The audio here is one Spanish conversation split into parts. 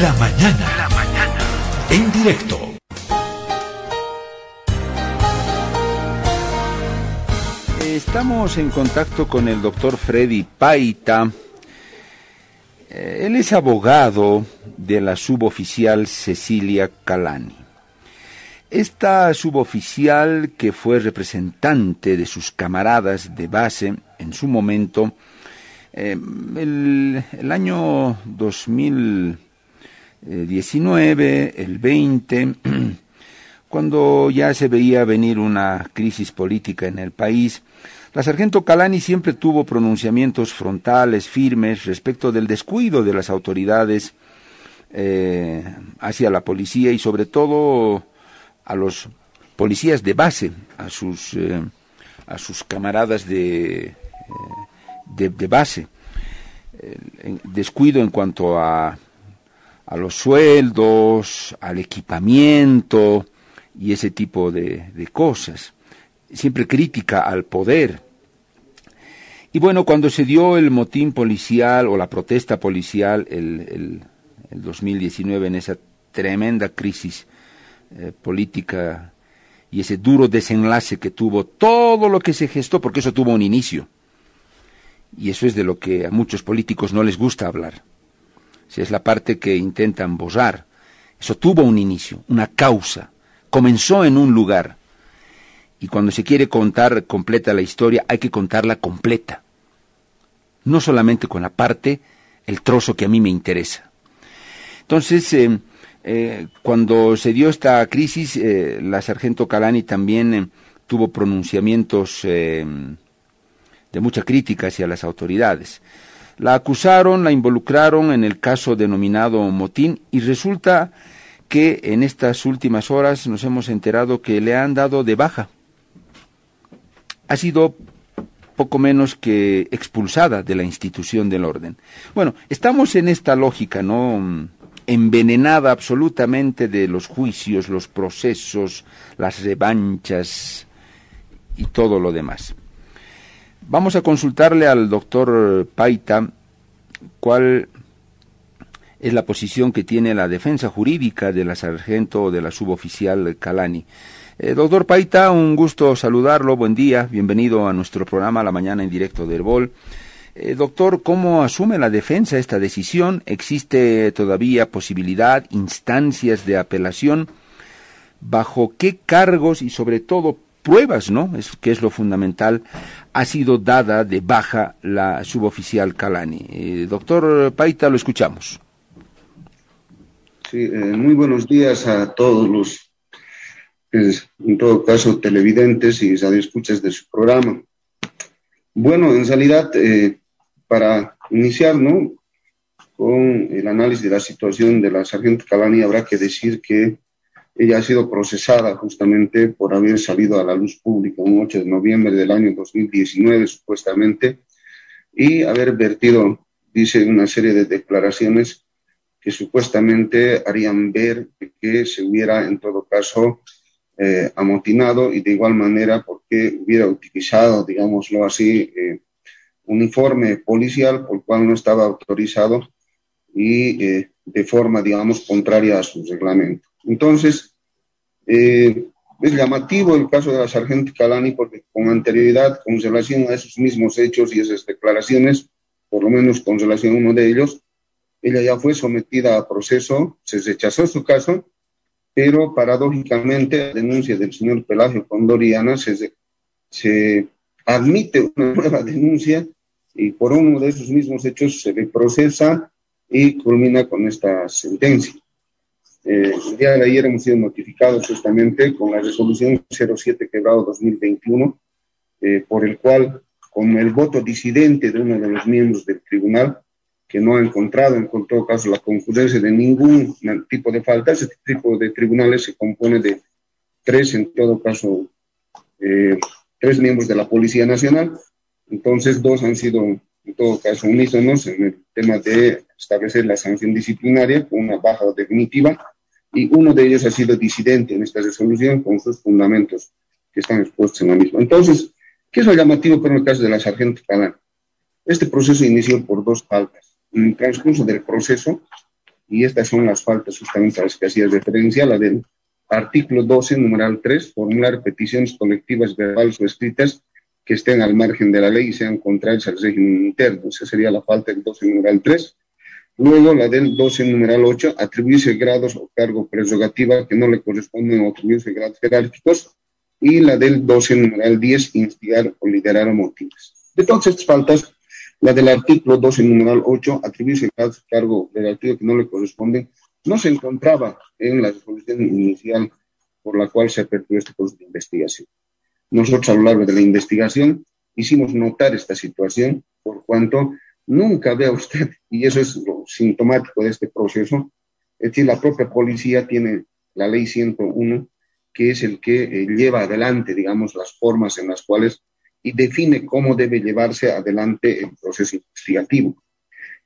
La mañana. La mañana. En directo. Estamos en contacto con el doctor Freddy Paita. Eh, él es abogado de la suboficial Cecilia Calani. Esta suboficial, que fue representante de sus camaradas de base en su momento, eh, el, el, año 2019, el 20, cuando ya se veía venir una crisis política en el país, la sargento Calani siempre tuvo pronunciamientos frontales, firmes, respecto del descuido de las autoridades eh, hacia la policía y sobre todo a los policías de base, a sus, eh, a sus camaradas de, eh, de, base. descuido en cuanto a, a los sueldos, al equipamiento y ese tipo de, cosas. Siempre crítica al poder. Y bueno, cuando se dio el motín policial o la protesta policial el, el, el 2019 en esa tremenda crisis eh, política y ese duro desenlace que tuvo todo lo que se gestó, porque eso tuvo un inicio. Y eso es de lo que a muchos políticos no les gusta hablar. Si es la parte que intentan borrar. Eso tuvo un inicio, una causa. Comenzó en un lugar. Y cuando se quiere contar completa la historia, hay que contarla completa. No solamente con la parte, el trozo que a mí me interesa. Entonces, eh, eh, cuando se dio esta crisis, eh, la sargento Calani también tuvo pronunciamientos de mucha crítica hacia las autoridades. La acusaron, la involucraron en el caso denominado motín y resulta que en estas últimas horas nos hemos enterado que le han dado de baja. Ha sido poco menos que expulsada de la institución del orden. Bueno, estamos en esta lógica, ¿no? envenenada absolutamente de los juicios, los procesos, las revanchas y todo lo demás. Vamos a consultarle al doctor Paita cuál es la posición que tiene la defensa jurídica de la sargento o de la suboficial Calani. Eh, doctor Paita, un gusto saludarlo, buen día, bienvenido a nuestro programa La Mañana en Directo del BOL. Eh, doctor, ¿cómo asume la defensa esta decisión? ¿Existe todavía posibilidad, instancias de apelación? ¿Bajo qué cargos y sobre todo pruebas, no? Es, que es lo fundamental, ha sido dada de baja la suboficial Calani. Eh, doctor Paita, lo escuchamos. Sí, eh, muy buenos días a todos los, pues, en todo caso, televidentes y escuchas de su programa. Bueno, en realidad, eh, para iniciar, ¿no? Con el análisis de la situación de la sargento Calani, habrá que decir que ella ha sido procesada justamente por haber salido a la luz pública un 8 de noviembre del año 2019, supuestamente, y haber vertido, dice, una serie de declaraciones que supuestamente harían ver que se hubiera, en todo caso, eh, amotinado y de igual manera porque hubiera utilizado, digámoslo así, eh, un informe policial por cual no estaba autorizado y eh, de forma, digamos, contraria a su reglamento. Entonces, eh, es llamativo el caso de la sargento Calani porque con anterioridad, con relación a esos mismos hechos y esas declaraciones, por lo menos con relación a uno de ellos, ella ya fue sometida a proceso, se rechazó su caso, pero paradójicamente la denuncia del señor Pelagio Condoriana se, se admite una nueva denuncia y por uno de esos mismos hechos se le procesa y culmina con esta sentencia. Eh, día de ayer hemos sido notificados justamente con la resolución 07 quebrado 2021, eh, por el cual, con el voto disidente de uno de los miembros del tribunal, que no ha encontrado, en todo caso, la concurrencia de ningún tipo de falta, ese tipo de tribunales se compone de tres, en todo caso, eh, tres miembros de la Policía Nacional, entonces dos han sido, en todo caso, unísonos en el tema de establecer la sanción disciplinaria con una baja definitiva y uno de ellos ha sido disidente en esta resolución con sus fundamentos que están expuestos en la misma. Entonces, ¿qué es lo llamativo para el caso de la sargento Calán? Este proceso inició por dos faltas. En el transcurso del proceso, y estas son las faltas justamente a las que hacía referencia, la del artículo 12, numeral 3, formular peticiones colectivas verbales o escritas que estén al margen de la ley y sean contrarias al régimen interno. Esa sería la falta del 12, numeral 3. Luego, la del 12, numeral 8, atribuirse grados o cargo prerrogativa que no le corresponden o atribuirse grados jerárquicos. Y la del 12, numeral 10, instigar o liderar motivos. De todas estas faltas, la del artículo 12, numeral 8, atribuirse grados o cargo relativo que no le corresponden, no se encontraba en la resolución inicial por la cual se aperturó este curso de investigación. Nosotros a lo largo de la investigación hicimos notar esta situación por cuanto nunca vea usted, y eso es lo sintomático de este proceso, es decir, la propia policía tiene la ley 101, que es el que eh, lleva adelante, digamos, las formas en las cuales y define cómo debe llevarse adelante el proceso investigativo.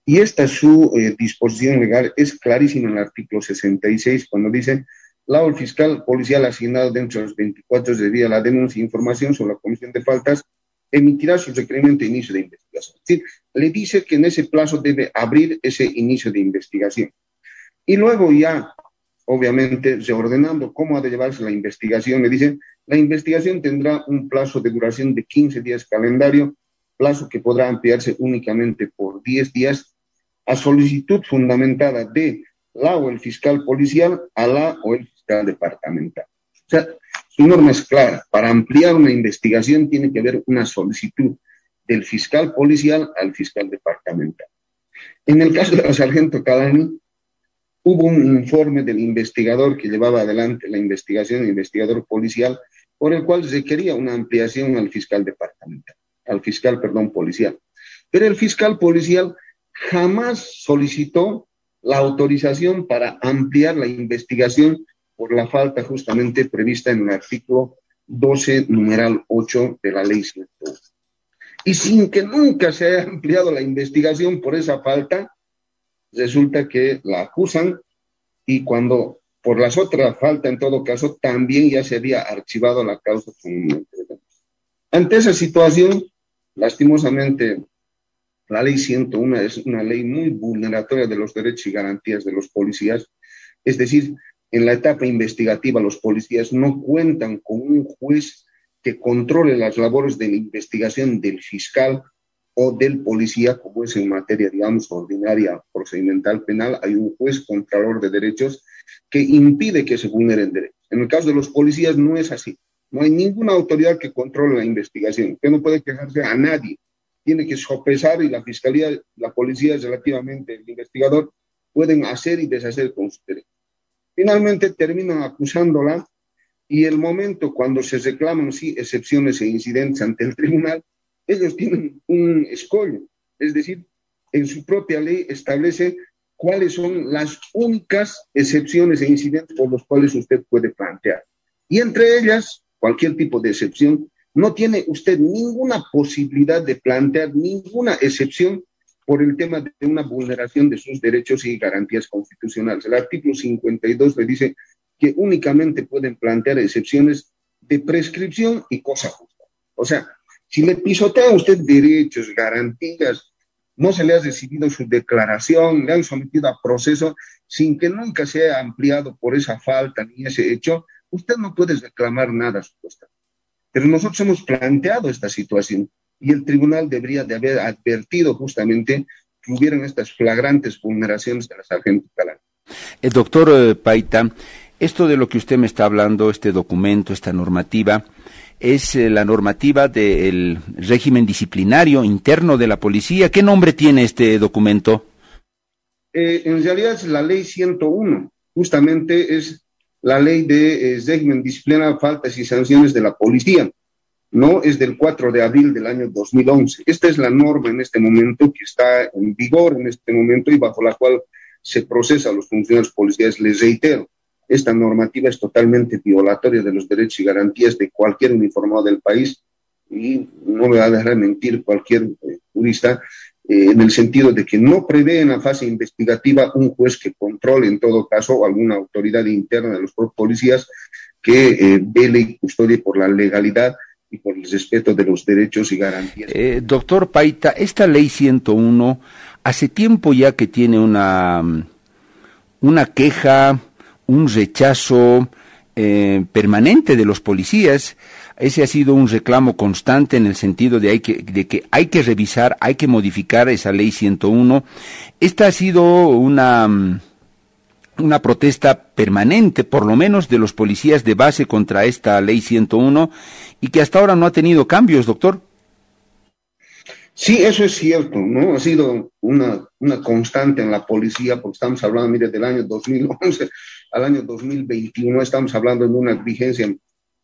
Y esta su eh, disposición legal es clarísima en el artículo 66, cuando dice la fiscal policial asignado dentro de los 24 de día la denuncia e información sobre la comisión de faltas emitirá su requerimiento de inicio de investigación. Le dice que en ese plazo debe abrir ese inicio de investigación. Y luego ya, obviamente, reordenando cómo ha de llevarse la investigación, le dicen, la investigación tendrá un plazo de duración de 15 días calendario, plazo que podrá ampliarse únicamente por 10 días a solicitud fundamentada de la o el fiscal policial a la o el departamental. O sea, su norma es clara. Para ampliar una investigación tiene que haber una solicitud del fiscal policial al fiscal departamental. En el caso de la sargento Calani, hubo un informe del investigador que llevaba adelante la investigación, el investigador policial, por el cual se quería una ampliación al fiscal departamental, al fiscal, perdón, policial. Pero el fiscal policial jamás solicitó la autorización para ampliar la investigación por la falta justamente prevista en el artículo 12, numeral 8 de la ley 101. Y sin que nunca se haya ampliado la investigación por esa falta, resulta que la acusan y cuando por las otras faltas, en todo caso, también ya se había archivado la causa. Ante esa situación, lastimosamente, la ley 101 es una ley muy vulneratoria de los derechos y garantías de los policías, es decir, en la etapa investigativa los policías no cuentan con un juez que controle las labores de la investigación del fiscal o del policía, como es en materia, digamos, ordinaria procedimental penal, hay un juez contralor de derechos que impide que se vulneren derechos. En el caso de los policías no es así. No hay ninguna autoridad que controle la investigación, que no puede quejarse a nadie. Tiene que sopesar y la fiscalía, la policía, relativamente el investigador, pueden hacer y deshacer con sus derechos. Finalmente terminan acusándola y el momento cuando se reclaman sí excepciones e incidentes ante el tribunal, ellos tienen un escollo, es decir, en su propia ley establece cuáles son las únicas excepciones e incidentes por los cuales usted puede plantear. Y entre ellas, cualquier tipo de excepción, no tiene usted ninguna posibilidad de plantear ninguna excepción por el tema de una vulneración de sus derechos y garantías constitucionales. El artículo 52 le dice que únicamente pueden plantear excepciones de prescripción y cosa justa. O sea, si le pisotea a usted derechos, garantías, no se le ha recibido su declaración, le han sometido a proceso sin que nunca sea ampliado por esa falta ni ese hecho, usted no puede reclamar nada supuestamente. Pero nosotros hemos planteado esta situación y el tribunal debería de haber advertido justamente que hubieran estas flagrantes vulneraciones de la sargento Calán. El doctor eh, Paita, esto de lo que usted me está hablando, este documento, esta normativa, es eh, la normativa del régimen disciplinario interno de la policía. ¿Qué nombre tiene este documento? Eh, en realidad es la ley 101, justamente es la ley de régimen disciplinario, faltas y sanciones de la policía no es del 4 de abril del año 2011. Esta es la norma en este momento que está en vigor en este momento y bajo la cual se procesa a los funcionarios policiales. Les reitero, esta normativa es totalmente violatoria de los derechos y garantías de cualquier uniformado del país y no me va a dejar mentir cualquier eh, jurista eh, en el sentido de que no prevé en la fase investigativa un juez que controle en todo caso alguna autoridad interna de los policías que eh, vele y custodie por la legalidad y por el respeto de los derechos y garantías. Eh, doctor Paita, esta ley 101 hace tiempo ya que tiene una, una queja, un rechazo eh, permanente de los policías. Ese ha sido un reclamo constante en el sentido de, hay que, de que hay que revisar, hay que modificar esa ley 101. Esta ha sido una, mm, una protesta permanente, por lo menos de los policías de base contra esta ley 101 y que hasta ahora no ha tenido cambios, doctor. Sí, eso es cierto, ¿no? Ha sido una, una constante en la policía, porque estamos hablando, mire, del año 2011 al año 2021, estamos hablando de una vigencia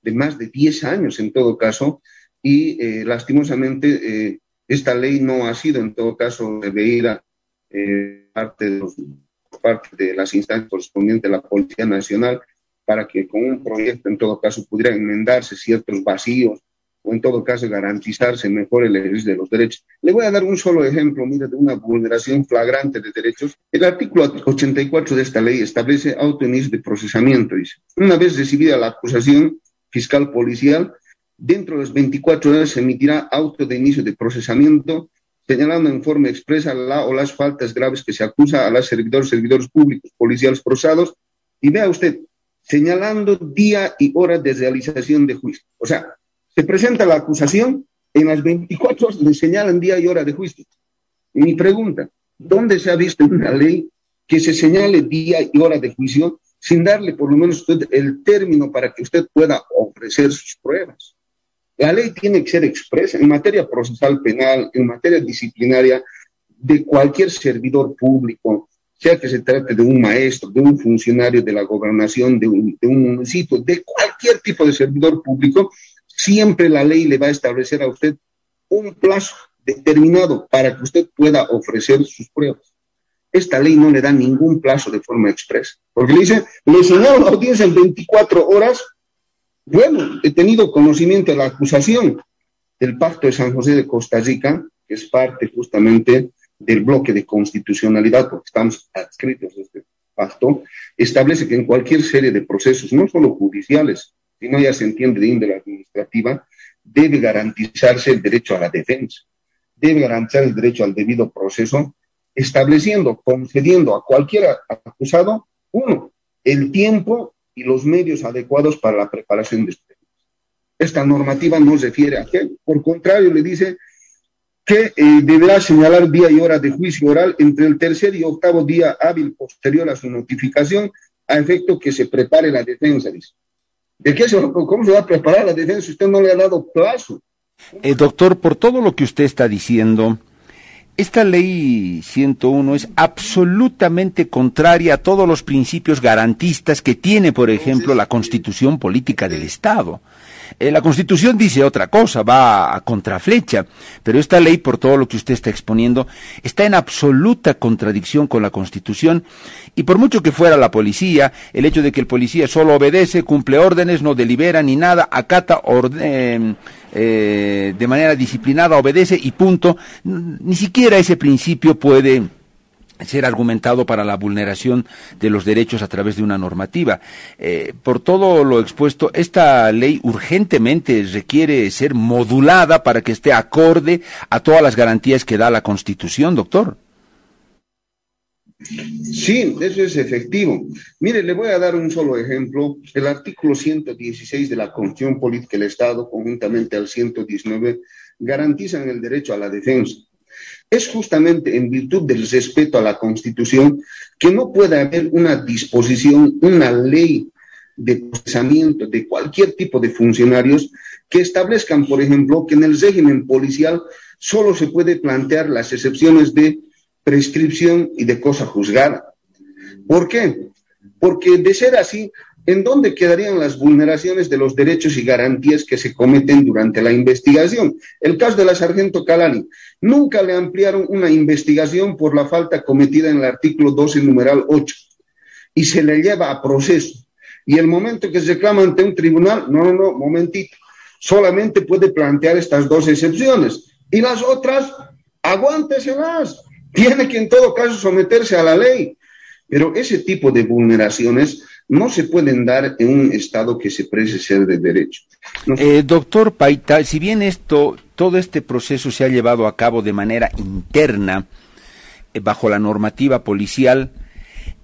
de más de 10 años en todo caso, y eh, lastimosamente eh, esta ley no ha sido en todo caso reveída eh, parte de por parte de las instancias correspondientes de la Policía Nacional para que con un proyecto en todo caso pudiera enmendarse ciertos vacíos o en todo caso garantizarse mejor el ejercicio de los derechos. Le voy a dar un solo ejemplo, mire, de una vulneración flagrante de derechos. El artículo 84 de esta ley establece auto de procesamiento, dice. Una vez recibida la acusación fiscal policial, dentro de las 24 horas se emitirá auto de inicio de procesamiento señalando en forma expresa la o las faltas graves que se acusa a los servidores, servidores públicos, policiales procesados, y vea usted, señalando día y hora de realización de juicio. O sea, se presenta la acusación, en las 24 horas le señalan día y hora de juicio. Mi pregunta, ¿dónde se ha visto una ley que se señale día y hora de juicio sin darle por lo menos usted el término para que usted pueda ofrecer sus pruebas? La ley tiene que ser expresa en materia procesal penal, en materia disciplinaria, de cualquier servidor público, sea que se trate de un maestro, de un funcionario de la gobernación, de un municipio, de cualquier tipo de servidor público, siempre la ley le va a establecer a usted un plazo determinado para que usted pueda ofrecer sus pruebas. Esta ley no le da ningún plazo de forma expresa, porque le dice, le señalan la audiencia en 24 horas. Bueno, he tenido conocimiento de la acusación del Pacto de San José de Costa Rica, que es parte justamente del bloque de constitucionalidad, porque estamos adscritos a este pacto, establece que en cualquier serie de procesos, no solo judiciales, no ya se entiende de índole administrativa, debe garantizarse el derecho a la defensa, debe garantizar el derecho al debido proceso, estableciendo, concediendo a cualquier acusado, uno, el tiempo y los medios adecuados para la preparación de este Esta normativa no refiere a qué, por contrario, le dice que eh, deberá señalar día y hora de juicio oral entre el tercer y octavo día hábil posterior a su notificación, a efecto que se prepare la defensa, dice. ¿De qué se, ¿Cómo se va a preparar la defensa si usted no le ha dado plazo? Eh, doctor, por todo lo que usted está diciendo, esta ley 101 es absolutamente contraria a todos los principios garantistas que tiene, por ejemplo, la constitución política del Estado. Eh, la Constitución dice otra cosa, va a contraflecha, pero esta ley, por todo lo que usted está exponiendo, está en absoluta contradicción con la Constitución. Y por mucho que fuera la policía, el hecho de que el policía solo obedece, cumple órdenes, no delibera ni nada, acata orden, eh, de manera disciplinada, obedece y punto, ni siquiera ese principio puede ser argumentado para la vulneración de los derechos a través de una normativa. Eh, por todo lo expuesto, esta ley urgentemente requiere ser modulada para que esté acorde a todas las garantías que da la Constitución, doctor. Sí, eso es efectivo. Mire, le voy a dar un solo ejemplo. El artículo 116 de la Constitución Política del Estado, conjuntamente al 119, garantizan el derecho a la defensa es justamente en virtud del respeto a la Constitución que no puede haber una disposición, una ley de procesamiento de cualquier tipo de funcionarios que establezcan, por ejemplo, que en el régimen policial solo se puede plantear las excepciones de prescripción y de cosa juzgada. ¿Por qué? Porque de ser así, ¿en dónde quedarían las vulneraciones de los derechos y garantías que se cometen durante la investigación? El caso de la sargento Calani. Nunca le ampliaron una investigación por la falta cometida en el artículo 12, numeral 8, y se le lleva a proceso. Y el momento que se reclama ante un tribunal, no, no, no, momentito, solamente puede plantear estas dos excepciones. Y las otras, aguánteselas. Tiene que en todo caso someterse a la ley. Pero ese tipo de vulneraciones no se pueden dar en un Estado que se precie ser de derecho. Eh, doctor Paita, si bien esto, todo este proceso se ha llevado a cabo de manera interna, eh, bajo la normativa policial,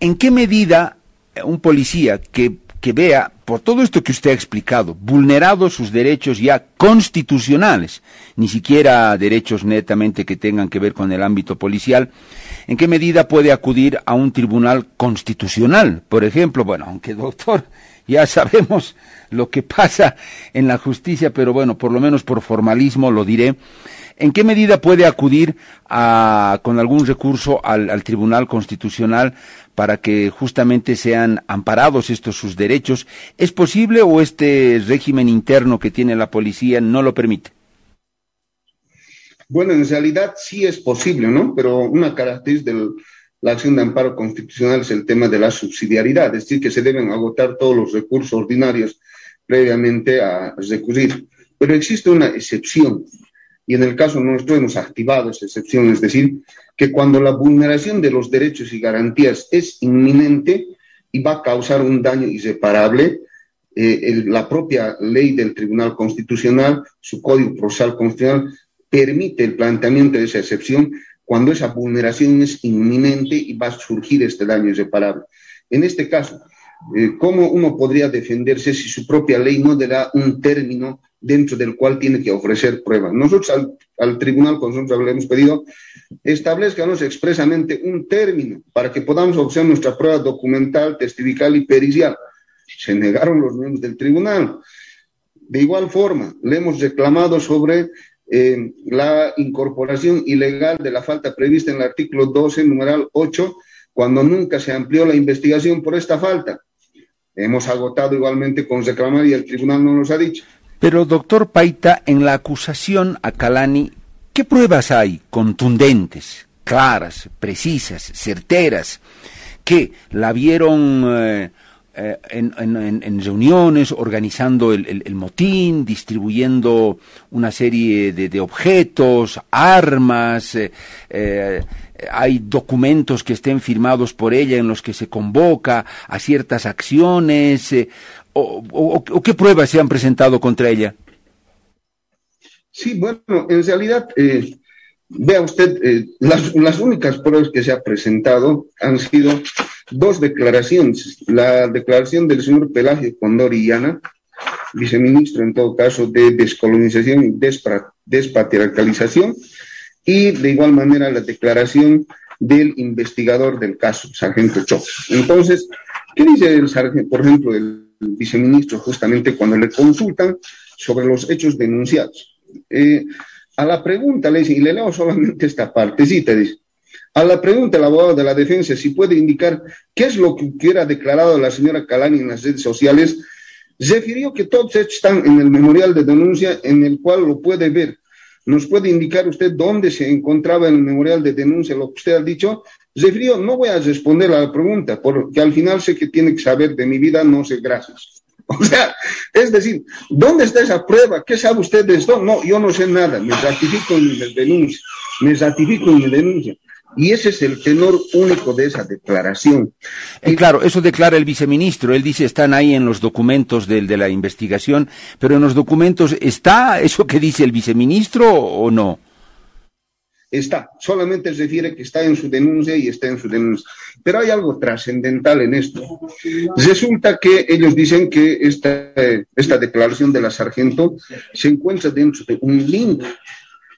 ¿En qué medida un policía que, que vea, por todo esto que usted ha explicado, vulnerados sus derechos ya constitucionales, ni siquiera derechos netamente que tengan que ver con el ámbito policial, ¿en qué medida puede acudir a un tribunal constitucional? Por ejemplo, bueno, aunque doctor, ya sabemos lo que pasa en la justicia, pero bueno, por lo menos por formalismo lo diré. ¿En qué medida puede acudir a, con algún recurso al, al, Tribunal Constitucional para que justamente sean amparados estos sus derechos? ¿Es posible o este régimen interno que tiene la policía no lo permite? Bueno, en realidad sí es posible, ¿no? Pero una característica de la acción de amparo constitucional es el tema de la subsidiariedad, es decir, que se deben agotar todos los recursos ordinarios previamente a recurrir. Pero existe una excepción, y en el caso nuestro hemos activado esa excepción, es decir, que cuando la vulneración de los derechos y garantías es inminente y va a causar un daño irreparable, eh, la propia ley del Tribunal Constitucional, su Código Procesal Constitucional, permite el planteamiento de esa excepción cuando esa vulneración es inminente y va a surgir este daño irreparable. En este caso, eh, ¿cómo uno podría defenderse si su propia ley no le da un término dentro del cual tiene que ofrecer pruebas. Nosotros al, al tribunal, con nosotros le hemos pedido, establezcanos expresamente un término para que podamos ofrecer nuestra prueba documental, testifical y pericial. Se negaron los miembros del tribunal. De igual forma, le hemos reclamado sobre eh, la incorporación ilegal de la falta prevista en el artículo 12, numeral 8, cuando nunca se amplió la investigación por esta falta. Hemos agotado igualmente con reclamar y el tribunal no nos ha dicho. Pero, doctor Paita, en la acusación a Calani, ¿qué pruebas hay contundentes, claras, precisas, certeras, que la vieron eh, eh, en, reuniones, organizando el, motín, distribuyendo una serie de, objetos, armas, eh, hay documentos que estén firmados por ella en los que se convoca a ciertas acciones, eh, o, qué pruebas se han presentado contra ella? Sí, bueno, en realidad, eh, vea usted, eh, las, las, únicas pruebas que se ha presentado han sido dos declaraciones. La declaración del señor Pelagio Condorillana, viceministro en todo caso de descolonización y despatriarcalización, y de igual manera la declaración del investigador del caso, sargento Cho. Entonces, ¿qué dice el sargento, por ejemplo, el viceministro justamente cuando le consultan sobre los hechos denunciados. Eh, a la pregunta le dice, y le leo solamente esta partecita, dice, a la pregunta el abogado de la defensa si puede indicar qué es lo que hubiera declarado la señora Calani en las redes sociales, refirió que todos están en el memorial de denuncia en el cual lo puede ver. ¿Nos puede indicar usted dónde se encontraba en el memorial de denuncia lo que usted ha dicho? Refirió, no voy a responder a la pregunta, porque al final sé que tiene que saber de mi vida, no sé, gracias. O sea, es decir, ¿dónde está esa prueba? ¿Qué sabe usted de esto? No, yo no sé nada, me ratifico en mi denuncia, me ratifico en mi denuncia. Y ese es el tenor único de esa declaración. Eh, claro, eso declara el viceministro. Él dice están ahí en los documentos de, de, la investigación, pero en los documentos está eso que dice el viceministro o no? Está, solamente se refiere que está en su denuncia y está en su denuncia. Pero hay algo trascendental en esto. Resulta que ellos dicen que esta, esta declaración de la sargento se encuentra dentro de un link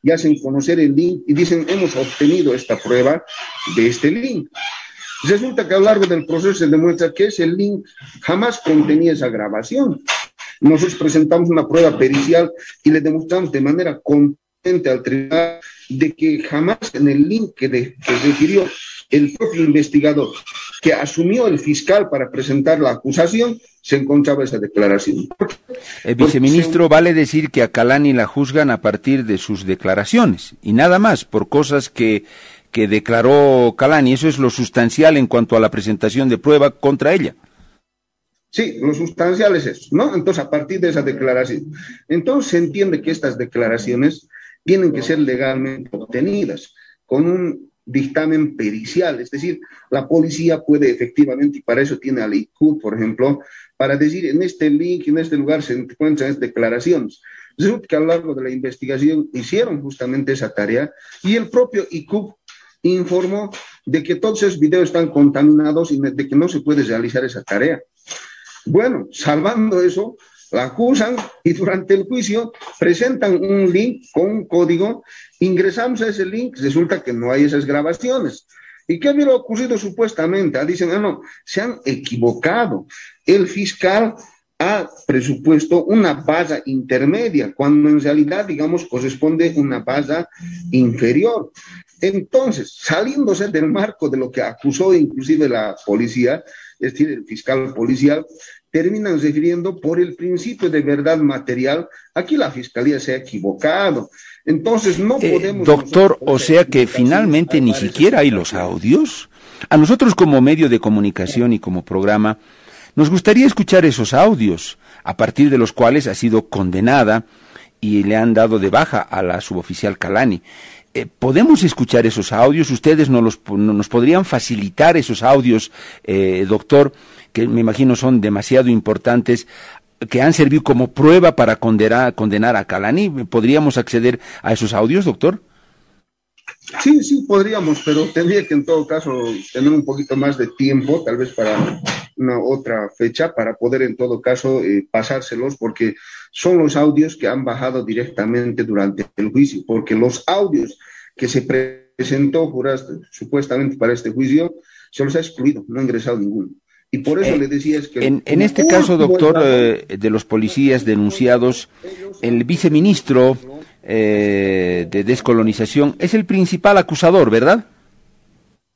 y hacen conocer el link y dicen hemos obtenido esta prueba de este link. Resulta que a lo largo del proceso se demuestra que ese link jamás contenía esa grabación. Nosotros presentamos una prueba pericial y le demostramos de manera contundente al tribunal de que jamás en el link que, de, que el propio investigador que asumió el fiscal para presentar la acusación, se encontraba esa declaración. El viceministro vale decir que a Calani la juzgan a partir de sus declaraciones y nada más por cosas que, que declaró Calani. Eso es lo sustancial en cuanto a la presentación de prueba contra ella. Sí, lo sustancial es eso, ¿no? Entonces, a partir de esa declaración. Entonces, se entiende que estas declaraciones tienen que ser legalmente obtenidas con un dictamen pericial, es decir, la policía puede efectivamente, y para eso tiene al IQ, por ejemplo, para decir en este link, en este lugar se encuentran declaraciones. Resulta que a lo largo de la investigación hicieron justamente esa tarea y el propio IQ informó de que todos esos videos están contaminados y de que no se puede realizar esa tarea. Bueno, salvando eso, la acusan y durante el juicio presentan un link con un código, ingresamos a ese link, resulta que no hay esas grabaciones. ¿Y qué había ocurrido supuestamente? Ah, dicen, ah, no, se han equivocado. El fiscal ha presupuesto una base intermedia, cuando en realidad, digamos, corresponde una base inferior. Entonces, saliéndose del marco de lo que acusó inclusive la policía, es decir, el fiscal policial, terminan refiriendo por el principio de verdad material. Aquí la fiscalía se ha equivocado. Entonces no eh, podemos. doctor, o sea que finalmente ni siquiera hay los audios. A nosotros como medio de comunicación y como programa, nos gustaría escuchar esos audios, a partir de los cuales ha sido condenada y le han dado de baja a la suboficial Calani. Eh, ¿Podemos escuchar esos audios? ¿Ustedes nos, nos podrían facilitar esos audios, eh, doctor, que me imagino son demasiado importantes, que han servido como prueba para condenar, condenar a Calani? ¿Podríamos acceder a esos audios, doctor? Sí, sí, podríamos, pero tendría que en todo caso tener un poquito más de tiempo, tal vez para una otra fecha, para poder en todo caso eh, pasárselos, porque son los audios que han bajado directamente durante el juicio, porque los audios que se presentó supuestamente para este juicio se los ha excluido, no ha ingresado ninguno. Y por eso eh, le decía es que... En, en este caso, doctor, eh, de los policías denunciados, el viceministro eh, de descolonización es el principal acusador, ¿verdad?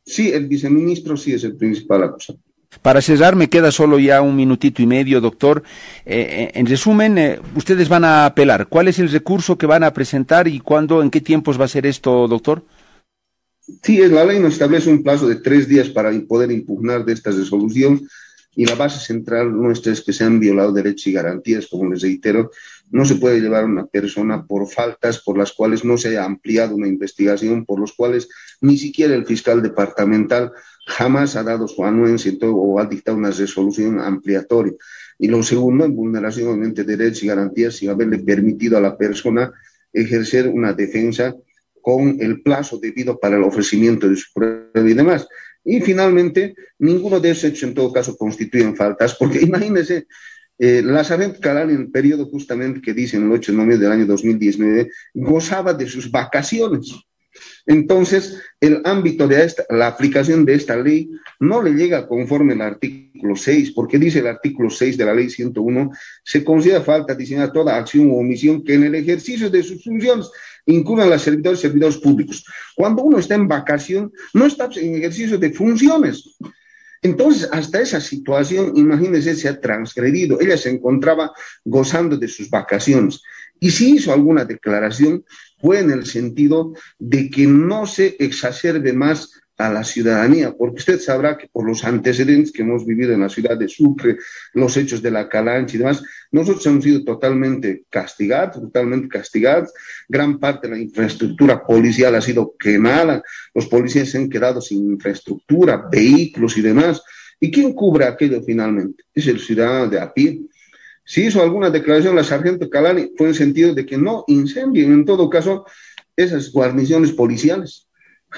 Sí, el viceministro sí es el principal acusador. Para cerrar, me queda solo ya un minutito y medio, doctor. Eh, en resumen, eh, ustedes van a apelar. ¿Cuál es el recurso que van a presentar y cuándo, en qué tiempos va a ser esto, doctor? Sí, la ley nos establece un plazo de tres días para poder impugnar de esta resolución y la base central nuestra es que se han violado derechos y garantías, como les reitero, no se puede llevar a una persona por faltas por las cuales no se haya ampliado una investigación, por los cuales ni siquiera el fiscal departamental jamás ha dado su anuencia o ha dictado una resolución ampliatoria. Y lo segundo, en vulneración de derechos y garantías, sin haberle permitido a la persona ejercer una defensa con el plazo debido para el ofrecimiento de su prueba y demás. Y finalmente, ninguno de esos hechos en todo caso constituyen faltas, porque imagínense, eh, la Sargento Calán, en el periodo justamente que dice en el 8 de noviembre del año 2019, gozaba de sus vacaciones. Entonces, el ámbito de la aplicación de esta ley no le llega conforme al artículo 6, porque dice el artículo 6 de la ley 101, se considera falta diseñar toda acción o omisión que en el ejercicio de sus funciones incurran los servidores y servidores públicos. Cuando uno está en vacación, no está en ejercicio de funciones. Entonces, hasta esa situación, imagínense, se ha transgredido. Ella se encontraba gozando de sus vacaciones. Y si hizo alguna declaración, fue en el sentido de que no se exacerbe más a la ciudadanía, porque usted sabrá que por los antecedentes que hemos vivido en la ciudad de Sucre, los hechos de la Calancha y demás, nosotros hemos sido totalmente castigados, totalmente castigados. Gran parte de la infraestructura policial ha sido quemada, los policías se han quedado sin infraestructura, vehículos y demás. ¿Y quién cubre aquello finalmente? Es el ciudadano de a. Si hizo alguna declaración la sargento Calani, fue en el sentido de que no incendien, en todo caso, esas guarniciones policiales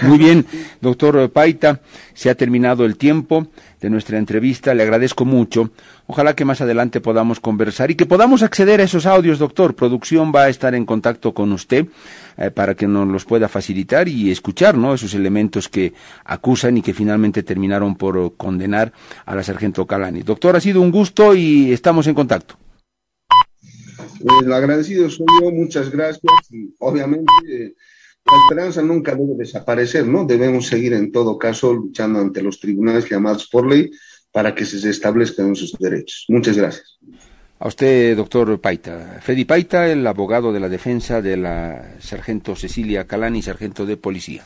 muy bien, doctor Paita, se ha terminado el tiempo de nuestra entrevista, le agradezco mucho. Ojalá que más adelante podamos conversar y que podamos acceder a esos audios, doctor. Producción va a estar en contacto con usted eh, para que nos los pueda facilitar y escuchar, ¿no? Esos elementos que acusan y que finalmente terminaron por condenar a la sargento Calani. Doctor, ha sido un gusto y estamos en contacto. El agradecido soy yo, muchas gracias y obviamente la esperanza nunca debe desaparecer, ¿no? Debemos seguir en todo caso luchando ante los tribunales llamados por ley para que se establezcan sus derechos. Muchas gracias. A usted, doctor Paita. Freddy Paita, el abogado de la defensa de la sargento Cecilia Calani, sargento de policía.